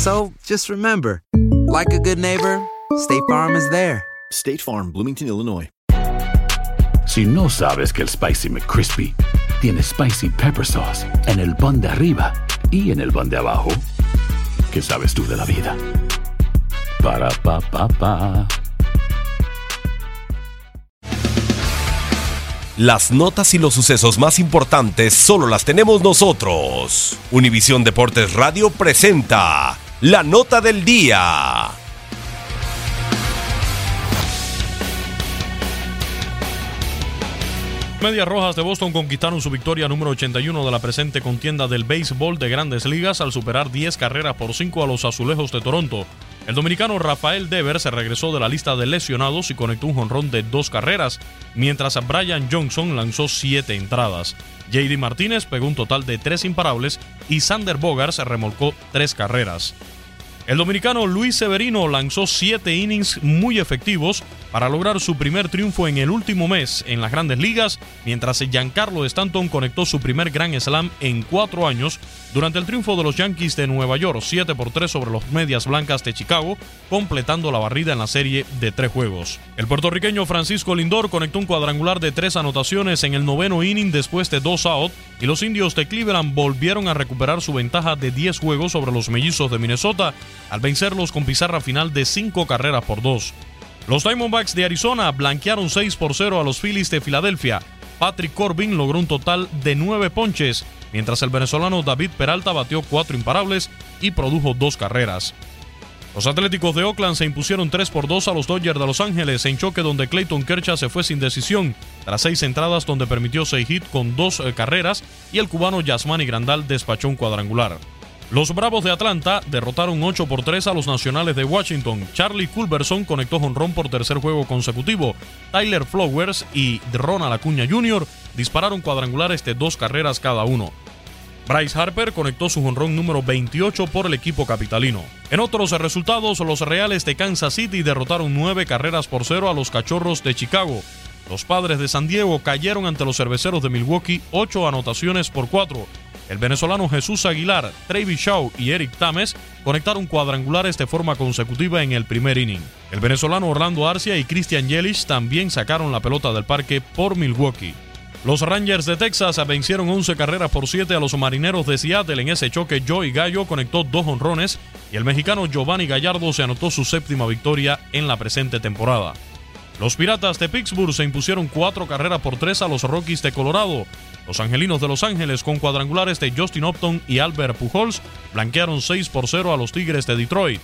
So just remember, like a good neighbor, State Farm is there. State Farm, Bloomington, Illinois. Si no sabes que el Spicy McCrispy tiene Spicy Pepper Sauce en el pan de arriba y en el pan de abajo, ¿qué sabes tú de la vida? Para, pa, pa, pa. Las notas y los sucesos más importantes solo las tenemos nosotros. Univisión Deportes Radio presenta la nota del día. Medias Rojas de Boston conquistaron su victoria número 81 de la presente contienda del béisbol de grandes ligas al superar 10 carreras por 5 a los Azulejos de Toronto. El dominicano Rafael Dever se regresó de la lista de lesionados y conectó un jonrón de dos carreras, mientras Brian Johnson lanzó 7 entradas. JD Martínez pegó un total de 3 imparables y Sander Bogart se remolcó 3 carreras. El dominicano Luis Severino lanzó 7 innings muy efectivos para lograr su primer triunfo en el último mes en las grandes ligas, mientras Giancarlo Stanton conectó su primer Grand Slam en cuatro años durante el triunfo de los Yankees de Nueva York, 7 por 3 sobre los Medias Blancas de Chicago, completando la barrida en la serie de tres juegos. El puertorriqueño Francisco Lindor conectó un cuadrangular de tres anotaciones en el noveno inning después de dos out, y los indios de Cleveland volvieron a recuperar su ventaja de 10 juegos sobre los mellizos de Minnesota al vencerlos con pizarra final de 5 carreras por 2. Los Diamondbacks de Arizona blanquearon 6 por 0 a los Phillies de Filadelfia. Patrick Corbin logró un total de 9 ponches, mientras el venezolano David Peralta batió 4 imparables y produjo 2 carreras. Los Atléticos de Oakland se impusieron 3 por 2 a los Dodgers de Los Ángeles en choque donde Clayton Kershaw se fue sin decisión tras 6 entradas donde permitió 6 hits con 2 carreras y el cubano Yasmani Grandal despachó un cuadrangular. Los Bravos de Atlanta derrotaron 8 por 3 a los Nacionales de Washington. Charlie Culberson conectó jonrón por tercer juego consecutivo. Tyler Flowers y Ronald Acuña Jr. dispararon cuadrangulares de dos carreras cada uno. Bryce Harper conectó su jonrón número 28 por el equipo capitalino. En otros resultados, los Reales de Kansas City derrotaron 9 carreras por 0 a los Cachorros de Chicago. Los Padres de San Diego cayeron ante los Cerveceros de Milwaukee 8 anotaciones por 4. El venezolano Jesús Aguilar, Travis Shaw y Eric Tames conectaron cuadrangulares de forma consecutiva en el primer inning. El venezolano Orlando Arcia y Christian Yelich también sacaron la pelota del parque por Milwaukee. Los Rangers de Texas vencieron 11 carreras por 7 a los Marineros de Seattle. En ese choque, Joey Gallo conectó dos honrones y el mexicano Giovanni Gallardo se anotó su séptima victoria en la presente temporada. Los Piratas de Pittsburgh se impusieron 4 carreras por 3 a los Rockies de Colorado. Los Angelinos de Los Ángeles, con cuadrangulares de Justin Upton y Albert Pujols, blanquearon 6 por 0 a los Tigres de Detroit.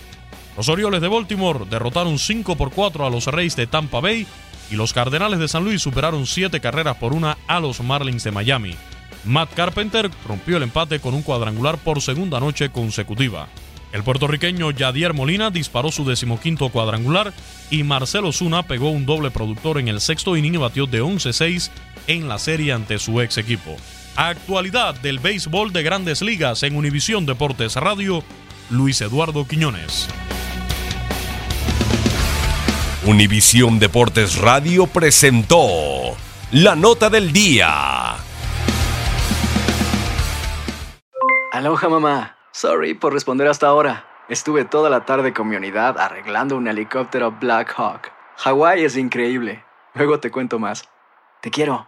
Los Orioles de Baltimore derrotaron 5 por 4 a los Reyes de Tampa Bay y los Cardenales de San Luis superaron 7 carreras por una a los Marlins de Miami. Matt Carpenter rompió el empate con un cuadrangular por segunda noche consecutiva. El puertorriqueño Yadier Molina disparó su decimoquinto cuadrangular y Marcelo Zuna pegó un doble productor en el sexto inning y batió de 11-6 en la serie ante su ex equipo. Actualidad del béisbol de grandes ligas en Univisión Deportes Radio, Luis Eduardo Quiñones. Univisión Deportes Radio presentó la nota del día. Aloha mamá. Sorry por responder hasta ahora. Estuve toda la tarde con mi unidad arreglando un helicóptero Black Hawk. Hawái es increíble. Luego te cuento más. Te quiero.